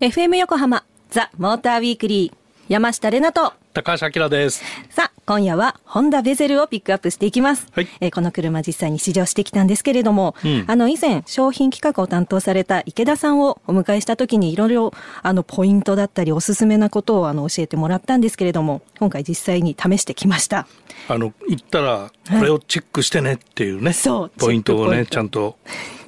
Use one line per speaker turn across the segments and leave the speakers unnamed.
FM 横浜ザ・モーターウィークリー山下れなと。
高橋明です。
さあ今夜はホンダベゼルをピックアップしていきます、
はい。
えーこの車実際に試乗してきたんですけれども、
うん。
あの以前商品企画を担当された池田さんをお迎えした時にいろいろあのポイントだったりおすすめなことをあの教えてもらったんですけれども今回実際に試してきました。
あの行ったらこれをチェックしてねっていうね、
そう
ポイントをねちゃんと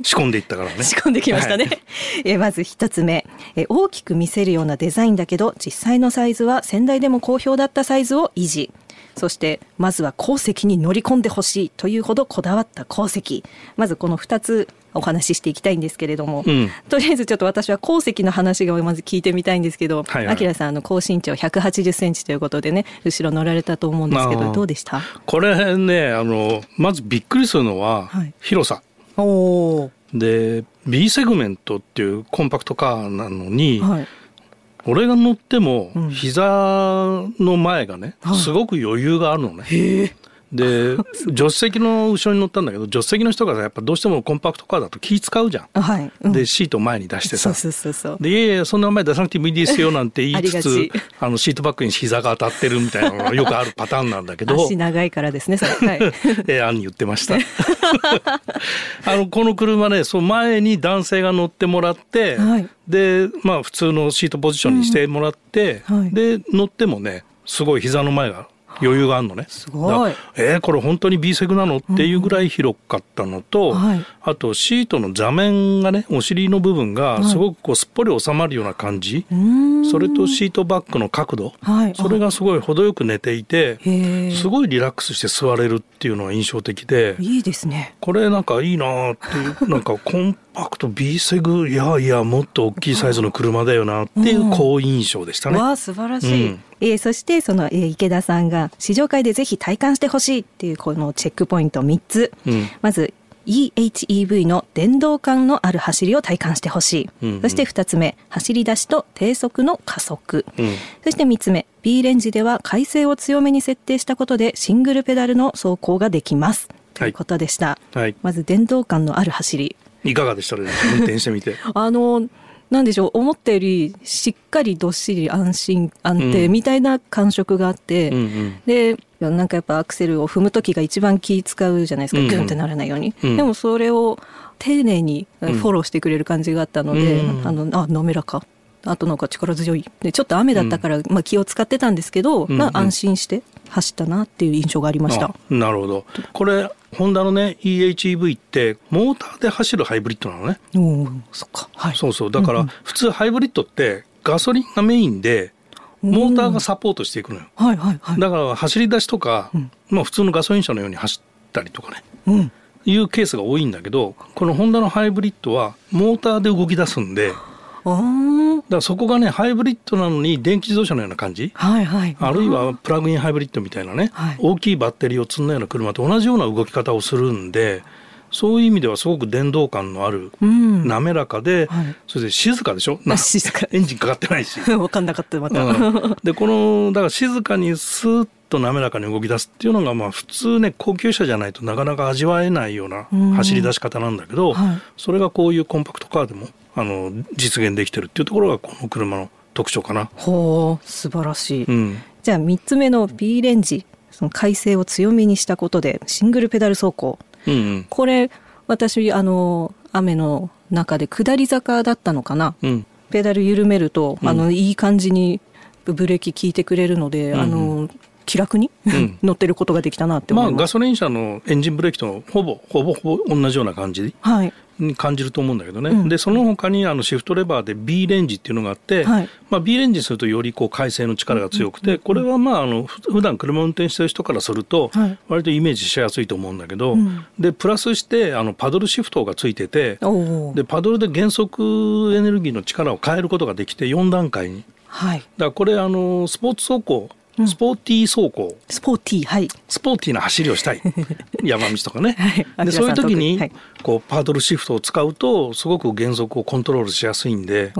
仕込んでいったからね。
仕込んできましたね。
はい。
えーまず一つ目、えー大きく見せるようなデザインだけど、実際のサイズは先代でも好評だったサイズを維持。そして、まずは鉱石に乗り込んでほしいというほどこだわった鉱石。まずこの二つお話ししていきたいんですけれども、
うん。
とりあえずちょっと私は鉱石の話がまず聞いてみたいんですけど、
はいはい。
さん、あの、高身長180センチということでね、後ろ乗られたと思うんですけど、どうでした？
これねあのまずびっくりするのは
はい。
広さ、
おお
で B セグメントっていうコンパクトカーなのに、
はい。
俺が乗っても
うん。
膝の前がね、
はい。
すごく余裕があるのね。で助手席の後ろに乗ったんだけど助手席の人がやっぱどうしてもコンパクトカーだと気使うじゃん。
はい。うん
でシートを前に出してさ。でいやいやそんな前出さなくてもいいですよなんて言いつ
あ
つあのシートバッグに膝が当たってるみたいなのがよくあるパターンなんだけど
足長いからですね、それ。はい。
えー、案に言ってましたあのこの車ねそう前に男性が乗ってもらって、
はい
でまあ普通のシートポジションにしてもらって、
うんはい
で乗ってもねすごい膝の前が余裕があるのね。す
ごい。
えーこれ本当に B セグなのっていうぐらい広かったのと、
はい。
あとシートの座面がねお尻の部分がすごくこうすっぽり収まるような感じ、
うーん。
それとシートバッグの角度、
はい。
それがすごい程よく寝ていてすごいリラックスして座れるっていうのが印象的で
いいですね。
これなんかいいなーっていうなんかコンパクト B セグいやいやもっと大きいサイズの車だよなっていう好印象でしたね。
わあ素晴らしい。
うん。
えーそしてその、えー池田さんが試乗会でぜひ体感してほしいっていうこのチェックポイント3つ。
うん。
まず EHEV の電動感のある走りを体感してほしい、
うんうん。
そして2つ目走り出しと低速の加速、
うん。
そして3つ目 B レンジでは回生を強めに設定したことでシングルペダルの走行ができます。ということでした、
はい、
まず電動感のある走り
いかがでした？ね運転してみて。
あのなんでしょう思ったよりしっかりどっしり安心安定
うん。
みたいな感触があって、
うんうん。
でなんかやっぱアクセルを踏む時が一番気使うじゃないですか、
うんうん。
グンってならないように、
うん。
でもそれを丁寧にフ
ん。
ォローしてくれる感じがあったので、
うん。
あのあ滑らかあとなんか力強い。でちょっと雨だったから、まあ、気を使ってたんですけど、
うん
まあ、安心して走ったなっていう印象がありました。
あなるほど。これホンダのね EHEV ってモーターで走るハイブリッドなのね。
おーそっか。はい。
そうそう。だか
うんうん。
ら普通ハイブリッドってガソリンがメインでモーターがサポートしていくのよ。
はいはいはい。
だから走り出しとか、
うん。
まあ普通のガソリン車のように走ったりとかね。
うん。
いうケースが多いんだけどこのホンダのハイブリッドはモーターで動き出すんでだからそこがねハイブリッドなのに電気自動車のような感じ？
はいはい。
あるいはプラグインハイブリッドみたいなね、
はい。
大きいバッテリーを積んだような車と同じような動き方をするんでそういう意味ではすごく電動感のある
うん。
滑らかで、
はい。
それで静かでしょ？
静か。
エンジンかかってないし。
分かんなかったまた、
うん。でこのだから静かにスーッと滑らかに動き出すっていうのがまあ普通ね高級車じゃないとなかなか味わえないような
うん。
走り出し方なんだけど、
はい。
それがこういうコンパクトカーでもあの実現できてるっていうところがこの車の特徴かな。
ほう素晴らしい、
うん、
じゃあ3つ目の B レンジその改正を強めにしたことでシングルペダル走行。
うんうん。
これ私あの雨の中で下り坂だったのかな。
うん。
ペダル緩めると、
うん。
あのいい感じにブレーキ効いてくれるので、
うん
あの気楽に、
ん。
乗ってることができたなって
ま
思います。
あガソリン車のエンジンブレーキとほぼほぼほぼ同じような感じ？
はい、
に感じると思うんだけどね、
うん。
でその他にあのシフトレバーで B レンジっていうのがあって、
はい。
まあ、B レンジにするとよりこう回生の力が強くてこれはまああのふ普段車を運転してる人からすると
はい。
割とイメージしやすいと思うんだけど、
うん。
でプラスしてあのパドルシフトがついててでパドルで減速エネルギーの力を変えることができて4段階に
はい
らこれあのスポーツ走行
う。ん
スポーティー走行、
スポーティーはい。
スポーティーな走りをしたい。山道とかね、
はい。
でそういう時に、
はい。
こうパドルシフトを使うとすごく減速をコントロールしやすいんで。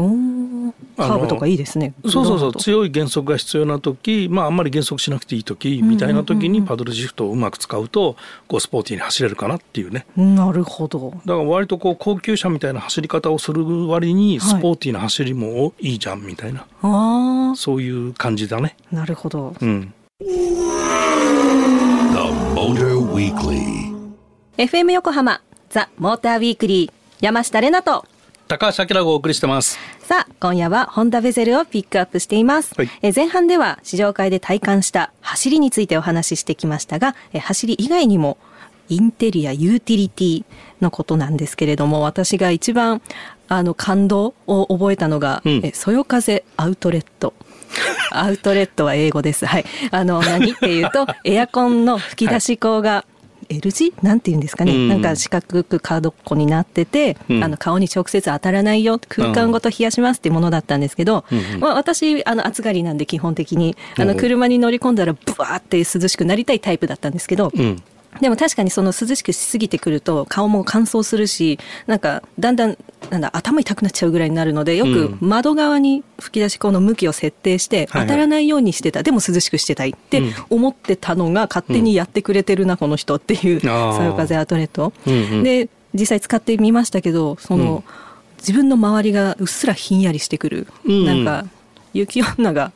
カーブとかいいですね。
そうそうそう。強い減速が必要な時、まああんまり減速しなくていい時みたいな時にパドルシフトをうまく使うとこうスポーティーに走れるかなっていうね。
なるほど。
だから割とこう高級車みたいな走り方をする割にスポーティーな走りもいいじゃんみたいな、
あ
そういう感じだね。
あ、なるほど。
うん。
The Motor Weekly.
FM 横浜ザ・モーターウィークリー山下れなと
高橋明がお送りしてます。
さあ今夜はホンダベゼルをピックアップしています、
はい
え前半では試乗会で体感した走りについてお話ししてきましたがえ走り以外にもインテリアユーティリティのことなんですけれども私が一番あの感動を覚えたのが、
うん
えそよ風アウトレットアウトレットは英語です。はい。あの、何っていうと、エアコンの吹き出し口が、L 字なんて言うんですかね、
うん。
なんか四角くカードっこになってて、
うん。
あの顔に直接当たらないよ空間ごと冷やしますっていうものだったんですけど、
うんうん。
まあ、私あの暑がりなんで基本的にあの車に乗り込んだらブワーって涼しくなりたいタイプだったんですけど、
うん。
でも確かにその涼しくしすぎてくると顔も乾燥するしなんかだんだんなんだ頭痛くなっちゃうぐらいになるのでよく窓側に吹き出し口の向きを設定して当たらないようにしてた、でも涼しくしてたいって
うん。
思ってたのが勝手にやってくれてるな、この人っていうそよ風アウトレット。で実際使ってみましたけどその、自分の周りがうっすらひんやりしてくる、
うん。
なんか雪女が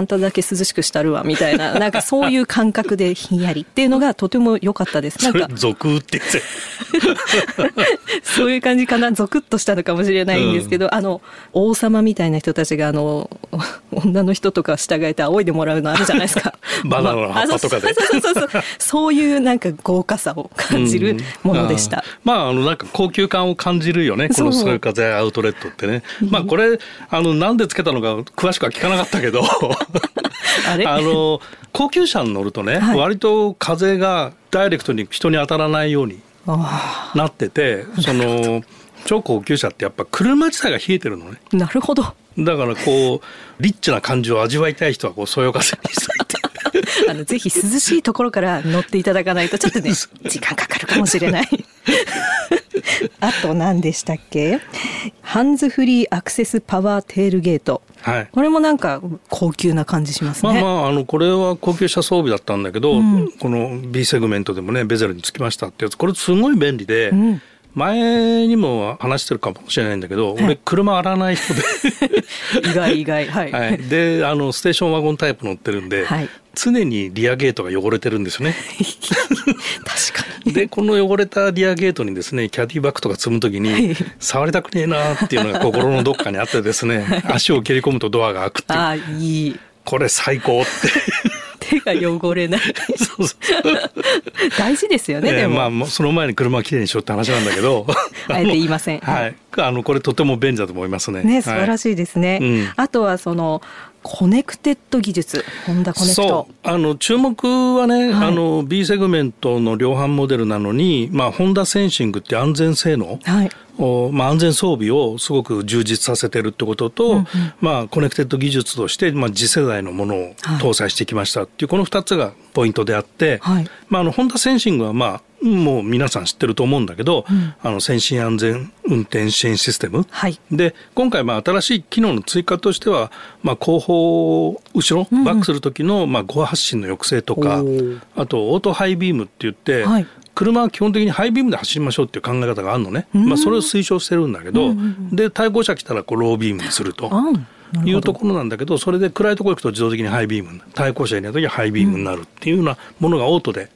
あんただけ涼しくしたるわみたいな なんかそういう感覚でひんやりっていうのがとても良かったです。なんか
俗って。
そういう感じかなゾクッとしたのかもしれないんですけど、あの王様みたいな人たちがあの女の人とか従えて仰いでもらうのあるじゃないですか。
バナナの葉っぱとかで。
まあそうそうそうそう。そういうなんか豪華さを感じるものでした。
うん。まああのなんか高級感を感じるよね。この
そう
そよ風アウトレットってね。まあこれあのなんでつけたのか詳しくは聞かなかったけど。
あれ？
あの高級車に乗るとね、
はい。
割と風がダイレクトに人に当たらないように
あ
なっててその超高級車ってやっぱ車自体が冷えてるのね。
ーなるほど。
だからこうリッチな感じを味わいたい人はこうそよ風にされて
あのぜひ涼しいところから乗っていただかないとちょっとね時間かかるかもしれない。あと何でしたっけ？ハンズフリーアクセスパワーテールゲート。
はい。
これもなんか高級な感じしますね。
まあまああのこれは高級車装備だったんだけど、
うん。
この B セグメントでもねベゼルにつきましたってやつ。これすごい便利で、
うん
前にも話してるかもしれないんだけど、
はい。
俺車洗わない人で、
意外意外。はい。
はい、であのステーションワゴンタイプ乗ってるんで、
はい。
常にリアゲートが汚れてるんですよね。
確かに。
でこの汚れたリアゲートにですねキャディバッグとか積む時に、
はい。
触りたくねえなっていうのが心のどっかにあってですね足を蹴り込むとドアが開くっていう。
ああいい。
これ最高って
手が汚れない。
そうそう
大事ですよね、でも。
えーまあその前に車をきれいにしようって話なんだけど
あえて言いません。
はいあのこれとても便利だと思いますね
ね、素晴ら
い
しいですね。
うん
あとはそのコネクテッド技術、ホンダコネクト。
そ。う。あの注目はね、
はい。
あの B セグメントの量販モデルなのに、まあ、ホンダセンシングって安全性能、
はい。
おまあ、安全装備をすごく充実させてるってことと、
うんうん。
まあ、コネクテッド技術として、まあ、次世代のものを
はい。
搭載してきましたっていうこの2つがポイントであって、
はい。
まあ、あのホンダセンシングは、まあ、もう皆さん知ってると思うんだけど、
うん。
あの先進安全運転支援システム、
はい。
で今回まあ新しい機能の追加としては、まあ、後方後ろ、
うんうん。
バックする時のまあゴア発進の抑制とかあとオートハイビームって言って、
はい。
車は基本的にハイビームで走りましょうっていう考え方があるのね、
うん。
まあ、それを推奨してるんだけど、
うんうんうん。
で対向車来たらこうロービームにすると。いうところなんだけどそれで暗いところ行くと自動的にハイビームに対向車にいない時はハイビームになるっていうようなものがオートで
はい。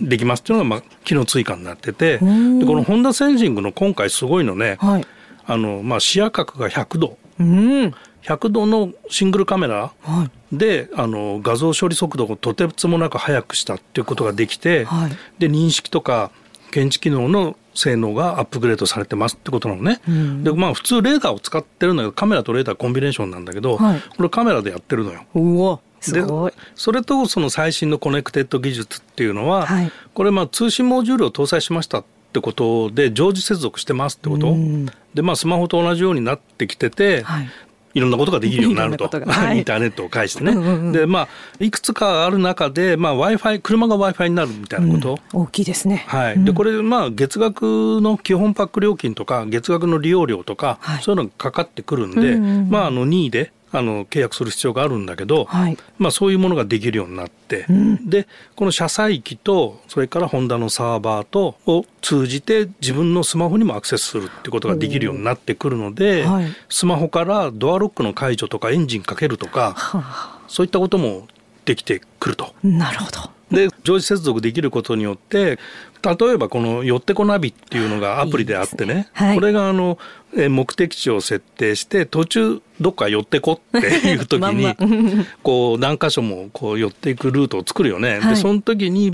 できますっていうのがまあ機能追加になっててで
うん
このホンダセンシングの今回すごいのね、
はい。
あのまあ視野角が100度
うん。
100度のシングルカメラ
はい。
であの画像処理速度をとてつもなく速くしたっていうことができて、
はい
で認識とか検知機能の性能がアップグレードされてますってことなのね。
うん
でまあ普通レーダーを使ってるんだけどカメラとレーダーコンビネーションなんだけど、
はい
これカメラでやってるのよ。
すごい。
で。それとその最新のコネクテッド技術っていうのは、
はい。
これまあ通信モジュールを搭載しましたってことで常時接続してますってこと、
うん。
でまあスマホと同じようになってきてて、
はい。
いろんなことができるようになると。
はい。
インターネットを介してね、
うんうんうん。
でまあいくつかある中で、まあ、w i f i 車が w i f i になるみたいなこと、
大きいですね。
はい、
うん。
でこれまあ月額の基本パック料金とか月額の利用料とか、
はい。
そういうのがかかってくるんで、
うんうんうん。
まああの任意であの契約する必要があるんだけど、
はい。
まあ、そういうものができるようになって、
ん
でこの車載機とそれからホンダのサーバーとを通じて自分のスマホにもアクセスするってことができるようになってくるので、
はい
スマホからドアロックの解除とかエンジンかけるとか
はあ、
そういったこともできてくると。
なるほど。
で常時接続できることによって例えばこの「よってこナビ」っていうのがアプリであってね
ねはい。
これがあのえ目的地を設定して途中どっか寄ってこっていう時に こう何箇所もこう寄っていくルートを作るよね。
はい。
でその時に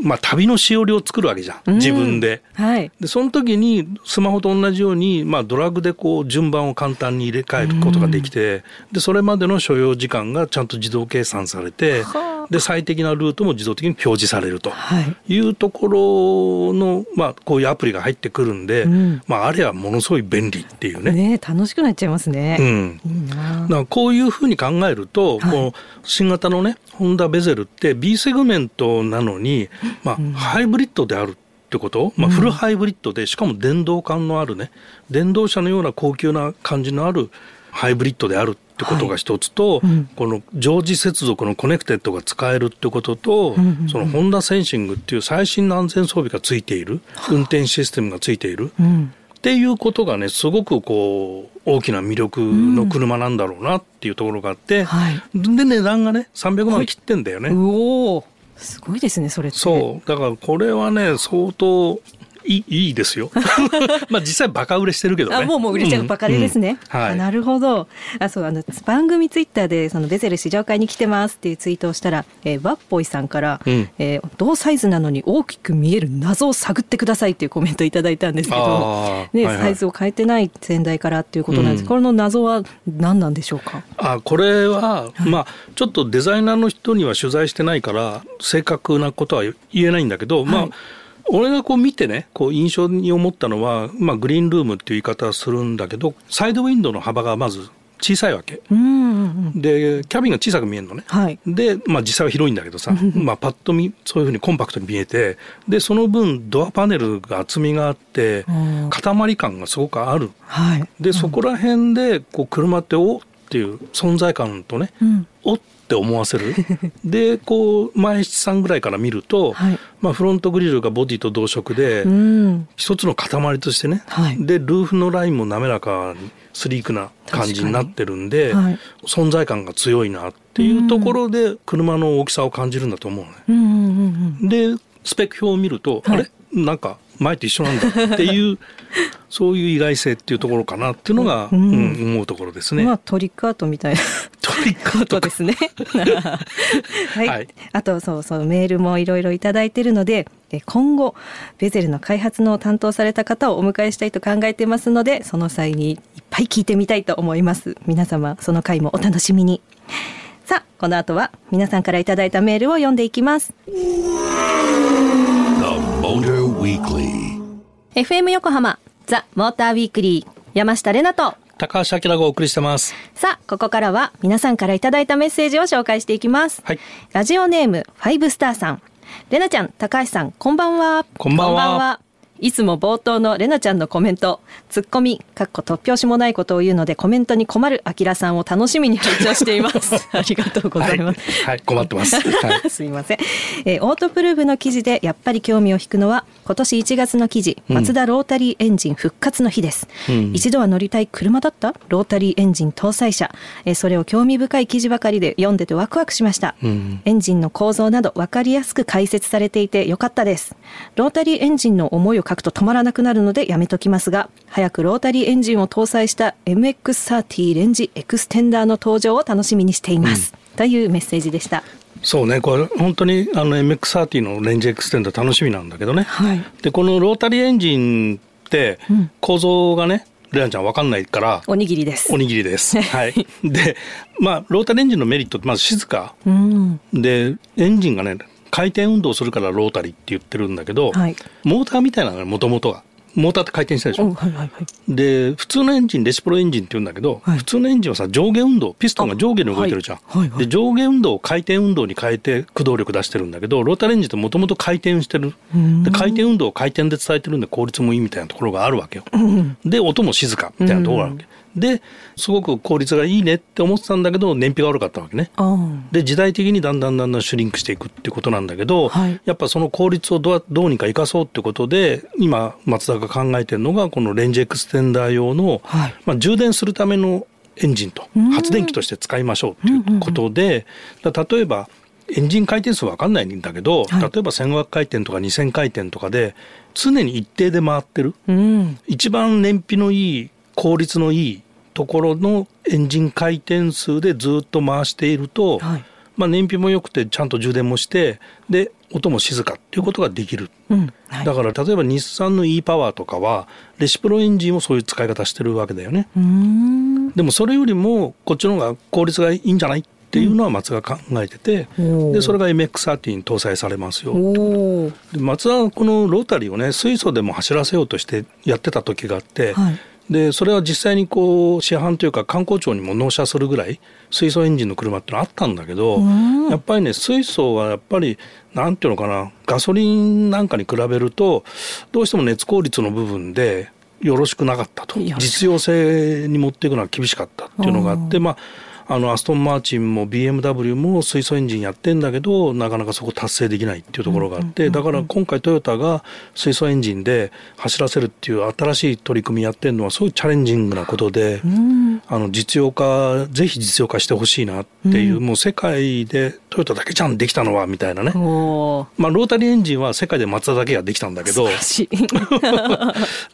まあ旅のしおりを作るわけじゃん。自分で。
はい。
でその時にスマホと同じように、まあ、ドラッグでこう順番を簡単に入れ替えることができて、でそれまでの所要時間がちゃんと自動計算されて
はあ
で最適なルートも自動的に表示されると。
はい。
いうところの、まあ、こういうアプリが入ってくるんで、
うん
まあ、あれはものすごい便利っていうね。
ね楽しくなっちゃいますね。
うん、
いいな
こういうふうに考えると、
はい
この新型のねホンダヴェゼルって B セグメントなのに、まあハイブリッドであるってこと、まあ、フルハイブリッドでしかも電動感のあるね電動車のような高級な感じのあるハイブリッドであるってことが一つと、
うん
この常時接続のコネクテッドが使えるってことと、
んうんうん
そのホンダセンシングっていう最新の安全装備がついている運転システムがついている。
うん。
っていうことがねすごくこう大きな魅力の車なんだろうなっていうところがあって、
はい。
で値段がね300万切ってんだよね。
うおーすごいですね、それって。
そうだからこれはね相当いいいいですよ。まあ実際バカ売れしてるけどね。
あもうもう売れちゃうばかりですね。
うんはい。
あなるほど。あそうあの番組ツイッターでそのベゼル試乗会に来てますっていうツイートをしたら、えー、ワッポイさんから、
うん
えー同サイズなのに大きく見える謎を探ってくださいっていうコメントいただいたんですけど、ね
はいはい
サイズを変えてない先代からっていうことなんです。
うん
これの謎は何なんでしょうか？
あこれは、まあちょっとデザイナーの人には取材してないから正確なことは言えないんだけど、まあ
はい
俺がこう見てねこう印象に思ったのは、まあ、グリーンルームっていう言い方をするんだけどサイドウィンドウの幅がまず小さいわけ
うんうんうん。
でキャビンが小さく見えるのね。
はい。
で、まあ、実際は広いんだけどさ、まあ、パッと見そういうふうにコンパクトに見えてでその分ドアパネルが厚みがあって
うん
塊感がすごくある
はい。
でそこら辺でこう車っておっていう存在感とね
うん。
おって思わせる？でこう前七さんぐらいから見ると、
はい
まあ、フロントグリルがボディと同色で、
うん。
一つの塊としてね、
はい
でルーフのラインも滑らかにスリークな感じになってるんで、
はい
存在感が強いなっていうところで車の大きさを感じるんだと思うのね。
うんうんうんうん。
でスペック表を見ると、
はい
あれ？なんか前と一緒なんだっていう そういう意外性っていうところかなっていうのが、
うん
うん思うところですね。
まあトリックアートみたいな。
トリックアート
ですね。はい、
はい
あとそうそうメールもいろいろいただいているのでえ今後ベゼルの開発の担当された方をお迎えしたいと考えてますのでその際にいっぱい聞いてみたいと思います皆様その回もお楽しみにさあこの後は皆さんからいただいたメールを読んでいきます. FM 横浜ザ・モーターウィークリー山下れなと
高橋明がお送りしてます。
さあ、ここからは皆さんからいただいたメッセージを紹介していきます。
はい
ラジオネーム、ファイブスターさん。レナちゃん、高橋さん、こんばんは。
こんばんはい
つも冒頭のレナちゃんのコメント、ツッコミ、かっこ突拍子もないことを言うのでコメントに困るアキラさんを楽しみに拝聴しています。ありがとうございます。
はい、はい、困ってます。はい。
すいません、えーオートプルーブの記事でやっぱり興味を引くのは今年1月の記事
うん。
マツダロータリーエンジン復活の日です、
うん。
一度は乗りたい車だった？ロータリーエンジン搭載車、えーそれを興味深い記事ばかりで読んでてワクワクしました、
うん。
エンジンの構造など分かりやすく解説されていてよかったです。ロータリーエンジンの思いを書くと止まらなくなるのでやめときますが早くロータリーエンジンを搭載した MX30 レンジエクステンダーの登場を楽しみにしています、というメッセージでした
そうね、これ本当にあの MX30 のレンジエクステンダー楽しみなんだけどね。
はい
で、このロータリーエンジンって
うん
構造がね、レナちゃんわかんないから、
おにぎりです
おにぎりです。はい。で、まあ、ロータリーエンジンのメリットってまず静か。
うん
で、エンジンがね、回転運動するからロータリーって言ってるんだけど、
はい。
モーターみたいなのね、もともとが。モーターって回転してるでしょ、
おはいはいはい。
で普通のエンジンレシプロエンジンって言うんだけど、
はい。
普通のエンジンはさ上下運動ピストンが上下に動いてるじゃん、
あはいはいはい。
で上下運動を回転運動に変えて駆動力出してるんだけどロータリーエンジンってもともと回転してる。
ん。
で回転運動を回転で伝えてるんで効率もいいみたいなところがあるわけよ、で音も静かみたいなところがあるわけ、ですごく効率がいいねって思ってたんだけど燃費が悪かったわけね。
あ
で時代的にだんだんだんだんシュリンクしていくってことなんだけど、
はい。
やっぱその効率をどうどうにか生かそうってことで今松田が考えてるのがこのレンジエクステンダー用の、
はい。
まあ、充電するためのエンジンと
ん。
発電機として使いましょうっていうことで、だ例えばエンジン回転数わかんないんだけど、
はい。
例えば1500回転とか2000回転とかで常に一定で回ってる。
うん。
一番燃費のいい効率のいいところのエンジン回転数でずっと回していると、
はい
まあ、燃費も良くてちゃんと充電もしてで音も静かっていうことができる、
うん。はい。
だから例えば日産の e パワーとかはレシプロエンジンをそういう使い方してるわけだよね。でもそれよりもこっちの方が効率がいいんじゃないっていうのは松が考えてて、
おー
でそれが MX30 に搭載されますよ。で松田はこのロータリーをね水素でも走らせようとしてやってた時があって、
はい
でそれは実際にこう市販というか観光庁にも納車するぐらい水素エンジンの車ってのあったんだけど
うん。
やっぱりね水素はやっぱりなんていうのかなガソリンなんかに比べるとどうしても熱効率の部分でよろしくなかったと。実用性に持っていくのは厳しかったっていうのがあってまああのアストン・マーチンも BMW も水素エンジンやってんだけどなかなかそこ達成できないっていうところがあってだから今回トヨタが水素エンジンで走らせるっていう新しい取り組みやってるのはすごいチャレンジングなことで
うん。
あの実用化ぜひ実用化してほしいなっていう、もう世界でトヨタだけじゃんできたのはみたいなね。まあ、ロータリーエンジンは世界でマツダだけができたんだけど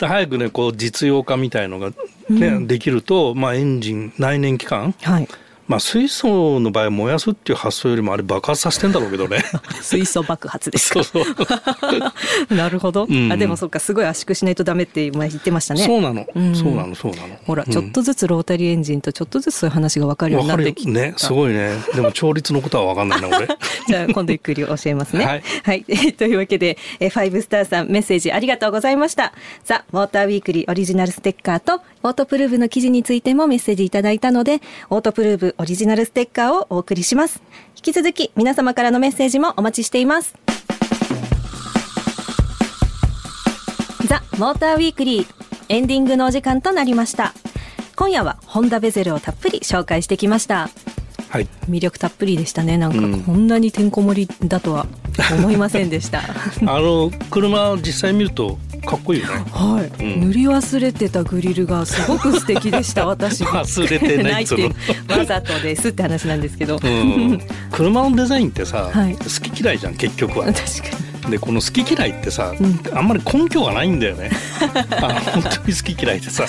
早くねこう実用化みたいのが、ねできると、まあ、エンジン内燃機関
はい。
まあ水素の場合は燃やすっていう発想よりもあれ爆発させてんだろうけどね
水素爆発ですか。
そうそう
なるほど。
うん
あでもそっかすごい圧縮しないとダメって前言ってましたね。
そうなの、
うん
そうなのそうなの
ほら、
うん
ちょっとずつロータリーエンジンとちょっとずつそういう話が分かるようになってきた。
ねすごいねでも調律のことは分かんないな俺
じゃあ今度ゆっくり教えますね。
はい
はい。というわけで、えーファイブスターさんメッセージありがとうございました。さあ、ウォーターウィークリーオリジナルステッカーと、オートプルーブの記事についてもメッセージいただいたので、オートプルーブオリジナルステッカーをお送りします。引き続き皆様からのメッセージもお待ちしています。ザ・モーターウィークリーエンディングのお時間となりました。今夜はホンダベゼルをたっぷり紹介してきました。
はい
魅力たっぷりでしたねなんか
うん
こんなにてんこ盛りだとは思いませんでした
あの車実際見るとかっこいいよね。
はい、
うん。
塗り忘れてたグリルがすごく素敵でした 私
忘れてない っ
てわざとですって話なんですけど、
うん、車のデザインってさ、
はい。
好き嫌いじゃん結局は。
確か
でこの好き嫌いってさ、
うん。
あんまり根拠がないんだよね。あの本当に好き嫌いってさ、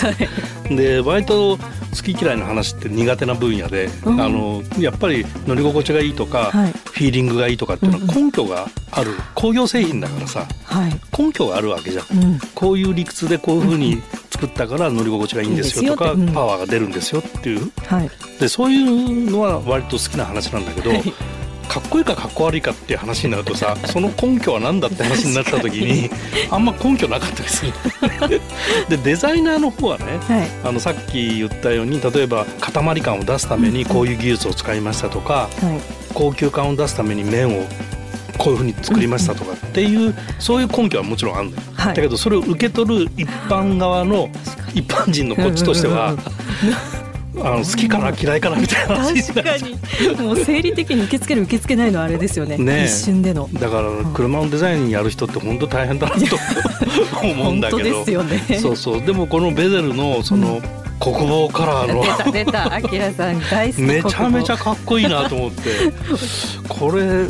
で割と好き嫌いの話って苦手な分野で、
うん。
あのやっぱり乗り心地がいいとか、
はい。
フィーリングがいいとかっていうのは根拠がある。工業製品だからさ
にはい、
根拠があるわけじゃん。
うん、
こういう理屈でこういうふうに作ったから乗り心地がいいんですよとかパワーが出るんですよっていう。
はい。
でそういうのは割と好きな話なんだけど、
はい
かっこいいかかっこ悪いかっていう話になるとさ その根拠は何だって話になった時にあんま根拠なかったりする。でデザイナーの方はね
はい。
あのさっき言ったように例えば塊感を出すためにこういう技術を使いましたとか
はい。
高級感を出すために面をこういうふうに作りましたとかっていうそういう根拠はもちろんあるんだよ、
はい。
だけどそれを受け取る一般側の一般人のこっちとしてはあの好きかな嫌いかなみたいな。話
確かに。もう生理的に受け付ける受け付けないのはあれですよね。
ねえ。
一瞬での。
だから車のデザインやる人って本当大変だなと 思うんだけど。
ですよね。
そうそう。でもこのベゼルのその国防カラーの。
出た出た。アキラさん大好き
めちゃめちゃ
国
かっこいいなと思って。これ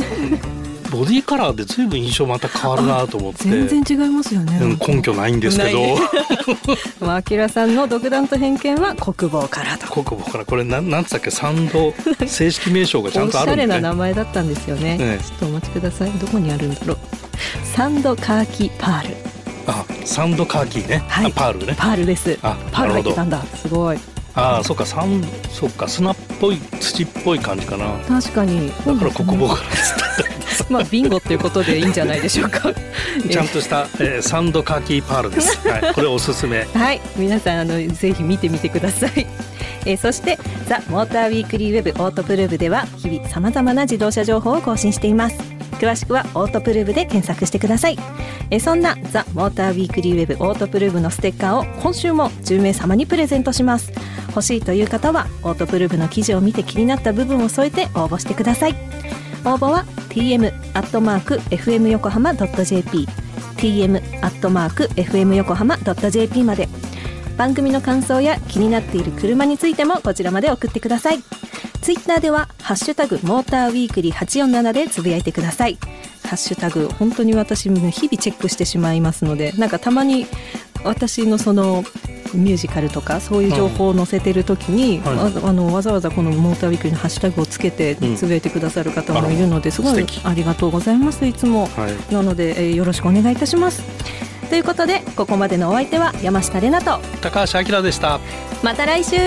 ボディカラーで随分印象また変わるなと思って。
防全然違いますよね、
うん根拠ないんですけど。
ない。まあアキラさんの独断と偏見は国防からと。
国防から。これなんなんつったっけ？サンド正式名称がちゃんとあ
おしゃれ
るんでね
な名前だったんですよね、
ええ。
ちょっとお待ちください。どこにあるんだろう。サンドカーキパール。
あサンドカーキーね、
はい。
あパールね。
パールです。
あ
パール入ってた
なん
だ。すごい。
ああそっか。サンそっか。砂っぽい土っぽい感じかな。
確かに。
だから国防からっつった
まあビンゴっていうことでいいんじゃないでしょうか。
ちゃんとした、えー、サンドカーキーパールです、はい、これおすすめ。
はい。皆さんあのぜひ見てみてください。えーそしてザ・モーターウィークリーウェブオートプルーブでは日々さまざまな自動車情報を更新しています。詳しくはオートプルーブで検索してください。えーそんなザ・モーターウィークリーウェブオートプルーブのステッカーを今週も10名様にプレゼントします。欲しいという方はオートプルーブの記事を見て気になった部分を添えて応募してください。応募は tm アットマーク fm 横浜 .jp tm アットマーク fm 横浜 .jp まで。番組の感想や気になっている車についてもこちらまで送ってください。ツイッターではハッシュタグモーターウィークリー847でつぶやいてください。ハッシュタグ本当に私日々チェックしてしまいますのでなんかたまに私のそのミュージカルとかそういう情報を載せてる時に、
はい。
わあのわざわざこのモーターウィークリーのハッシュタグをつけて
うん。
つぶやいてくださる方もいるので、すごいありがとうございます。いつも、
はい。
なので、えーよろしくお願いいたします。ということでここまでのお相手は山下れなと
高橋明でした。
また来週